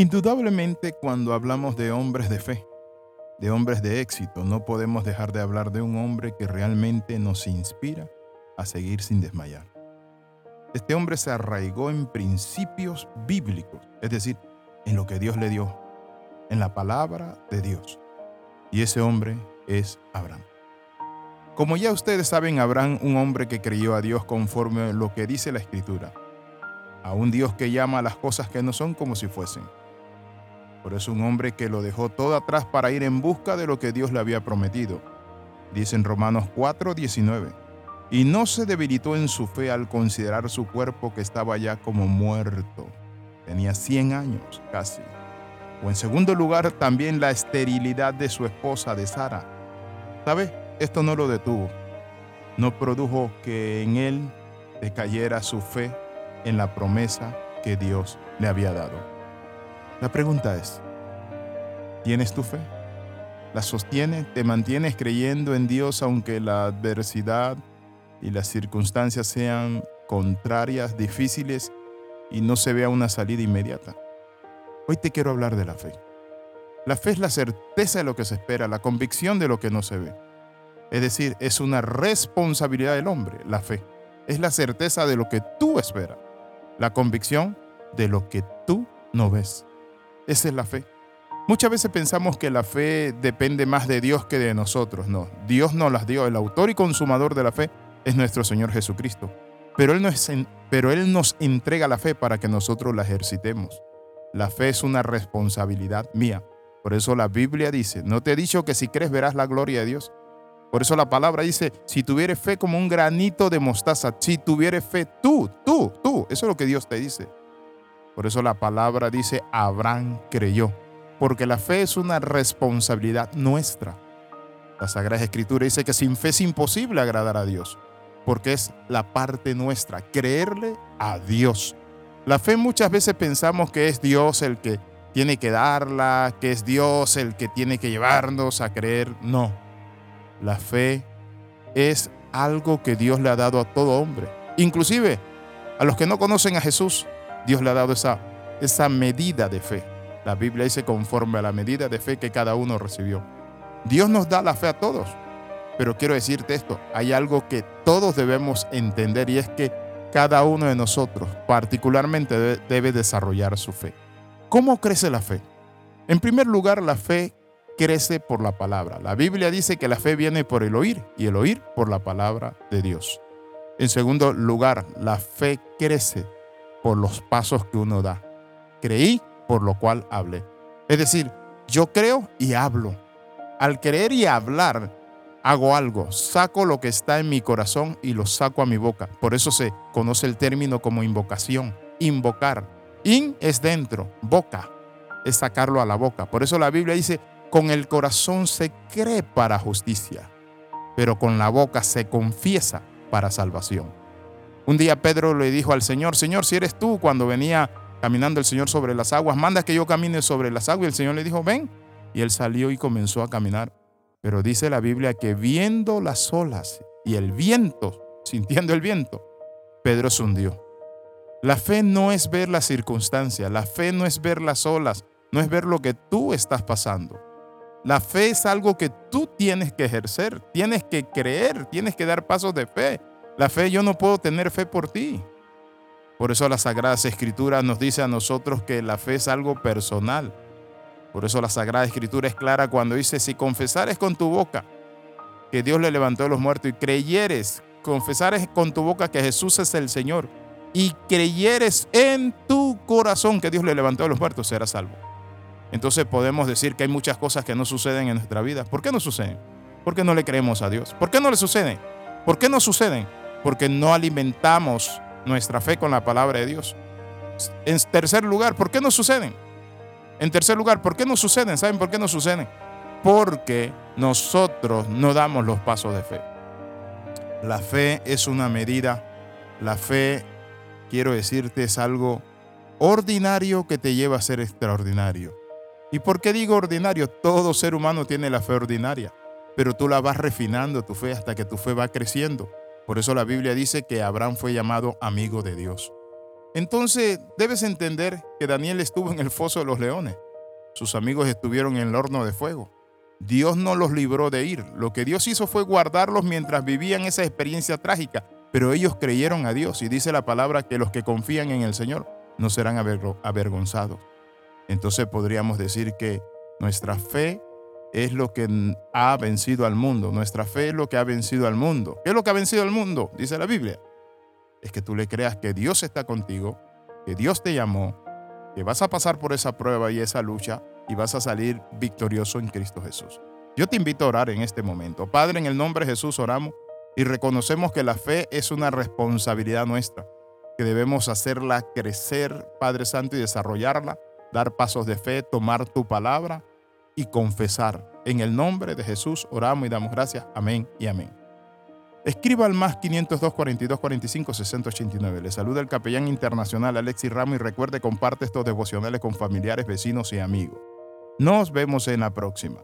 Indudablemente cuando hablamos de hombres de fe, de hombres de éxito, no podemos dejar de hablar de un hombre que realmente nos inspira a seguir sin desmayar. Este hombre se arraigó en principios bíblicos, es decir, en lo que Dios le dio, en la palabra de Dios. Y ese hombre es Abraham. Como ya ustedes saben, Abraham, un hombre que creyó a Dios conforme a lo que dice la Escritura, a un Dios que llama a las cosas que no son como si fuesen. Por eso un hombre que lo dejó todo atrás para ir en busca de lo que Dios le había prometido. Dice en Romanos 4, 19. Y no se debilitó en su fe al considerar su cuerpo que estaba ya como muerto. Tenía 100 años casi. O en segundo lugar, también la esterilidad de su esposa, de Sara. ¿Sabe? Esto no lo detuvo. No produjo que en él decayera su fe en la promesa que Dios le había dado. La pregunta es, ¿tienes tu fe? ¿La sostiene? ¿Te mantienes creyendo en Dios aunque la adversidad y las circunstancias sean contrarias, difíciles y no se vea una salida inmediata? Hoy te quiero hablar de la fe. La fe es la certeza de lo que se espera, la convicción de lo que no se ve. Es decir, es una responsabilidad del hombre, la fe. Es la certeza de lo que tú esperas la convicción de lo que tú no ves. Esa es la fe. Muchas veces pensamos que la fe depende más de Dios que de nosotros. No, Dios nos las dio. El autor y consumador de la fe es nuestro Señor Jesucristo. Pero Él, nos, pero Él nos entrega la fe para que nosotros la ejercitemos. La fe es una responsabilidad mía. Por eso la Biblia dice, no te he dicho que si crees verás la gloria de Dios. Por eso la palabra dice, si tuvieres fe como un granito de mostaza, si tuvieres fe tú, tú, tú, eso es lo que Dios te dice. Por eso la palabra dice, Abraham creyó, porque la fe es una responsabilidad nuestra. La Sagrada Escritura dice que sin fe es imposible agradar a Dios, porque es la parte nuestra, creerle a Dios. La fe muchas veces pensamos que es Dios el que tiene que darla, que es Dios el que tiene que llevarnos a creer. No, la fe es algo que Dios le ha dado a todo hombre. Inclusive a los que no conocen a Jesús, Dios le ha dado esa, esa medida de fe. La Biblia dice conforme a la medida de fe que cada uno recibió. Dios nos da la fe a todos. Pero quiero decirte esto, hay algo que todos debemos entender y es que cada uno de nosotros particularmente debe, desarrollar su fe. ¿Cómo crece la fe? En primer lugar, la fe crece por la palabra. La Biblia dice que la fe viene por el oír y el oír por la palabra de Dios. En segundo lugar, la fe crece por los pasos que uno da. Creí, por lo cual hablé. Es decir, yo creo y hablo. Al creer y hablar, hago algo, saco lo que está en mi corazón y lo saco a mi boca. Por eso se conoce el término como invocación, invocar. In es dentro, boca es sacarlo a la boca. Por eso la Biblia dice, con el corazón se cree para justicia, pero con la boca se confiesa para salvación. Un día Pedro le dijo al Señor, Señor, si eres tú cuando venía caminando el Señor sobre las aguas, manda que yo camine sobre las aguas. Y el Señor le dijo, ven. Y él salió y comenzó a caminar. Pero dice la Biblia que viendo las olas y el viento, sintiendo el viento, Pedro se hundió. La fe no es ver las circunstancias, la fe no es ver las olas, no es ver lo que tú estás pasando. La fe es algo que tú tienes que ejercer, tienes que creer, tienes que dar pasos de fe. La fe yo no puedo tener fe por ti. Por eso la Sagrada Escritura nos dice a nosotros que la fe es algo personal. Por eso la Sagrada Escritura es clara cuando dice, si confesares con tu boca que Dios le levantó de los muertos y creyeres, confesares con tu boca que Jesús es el Señor y creyeres en tu corazón que Dios le levantó de los muertos, serás salvo. Entonces podemos decir que hay muchas cosas que no suceden en nuestra vida. ¿Por qué no suceden? Porque no le creemos a Dios. ¿Por qué no le suceden? ¿Por qué no suceden? Porque no alimentamos nuestra fe con la palabra de Dios. En tercer lugar, ¿por qué no suceden? En tercer lugar, ¿por qué no suceden? ¿Saben por qué no suceden? Porque nosotros no damos los pasos de fe. La fe es una medida. La fe, quiero decirte, es algo ordinario que te lleva a ser extraordinario. ¿Y por qué digo ordinario? Todo ser humano tiene la fe ordinaria, pero tú la vas refinando tu fe hasta que tu fe va creciendo. Por eso la Biblia dice que Abraham fue llamado amigo de Dios. Entonces debes entender que Daniel estuvo en el foso de los leones. Sus amigos estuvieron en el horno de fuego. Dios no los libró de ir. Lo que Dios hizo fue guardarlos mientras vivían esa experiencia trágica. Pero ellos creyeron a Dios y dice la palabra que los que confían en el Señor no serán avergonzados. Entonces podríamos decir que nuestra fe es lo que ha vencido al mundo. Nuestra fe es lo que ha vencido al mundo. ¿Qué es lo que ha vencido al mundo? Dice la Biblia. Es que tú le creas que Dios está contigo, que Dios te llamó, que vas a pasar por esa prueba y esa lucha y vas a salir victorioso en Cristo Jesús. Yo te invito a orar en este momento. Padre, en el nombre de Jesús oramos y reconocemos que la fe es una responsabilidad nuestra, que debemos hacerla crecer, Padre Santo, y desarrollarla, dar pasos de fe, tomar tu palabra y confesar. En el nombre de Jesús oramos y damos gracias. Amén y amén. Escriba al más 502 42 45 689. Le saluda el capellán internacional Alexis Ramos y recuerde comparte estos devocionales con familiares, vecinos y amigos. Nos vemos en la próxima.